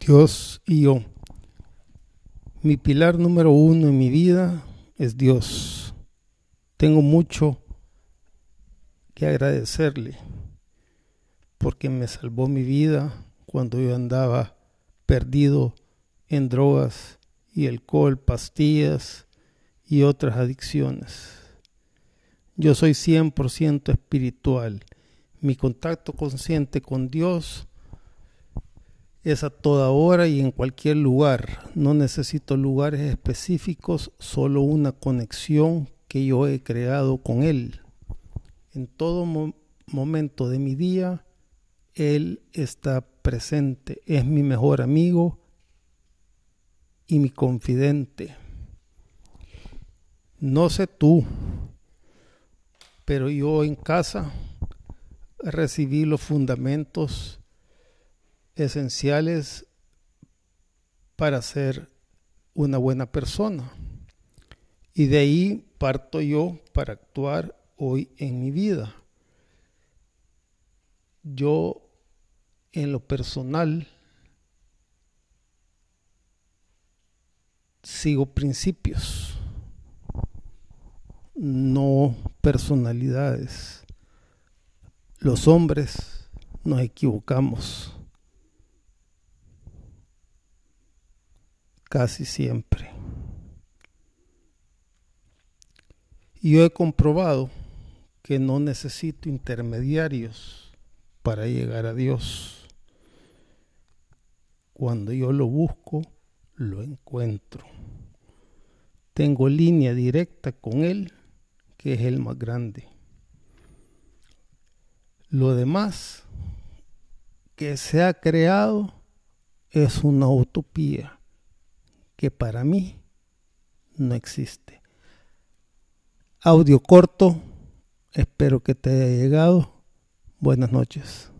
Dios y yo. Mi pilar número uno en mi vida es Dios. Tengo mucho que agradecerle porque me salvó mi vida cuando yo andaba perdido en drogas y alcohol, pastillas y otras adicciones. Yo soy 100% espiritual. Mi contacto consciente con Dios es a toda hora y en cualquier lugar. No necesito lugares específicos, solo una conexión que yo he creado con Él. En todo momento de mi día, Él está presente, es mi mejor amigo y mi confidente. No sé tú, pero yo en casa recibí los fundamentos esenciales para ser una buena persona. Y de ahí parto yo para actuar hoy en mi vida. Yo en lo personal sigo principios, no personalidades. Los hombres nos equivocamos casi siempre. Y yo he comprobado que no necesito intermediarios para llegar a Dios. Cuando yo lo busco, lo encuentro. Tengo línea directa con Él, que es el más grande. Lo demás que se ha creado es una utopía que para mí no existe. Audio corto, espero que te haya llegado. Buenas noches.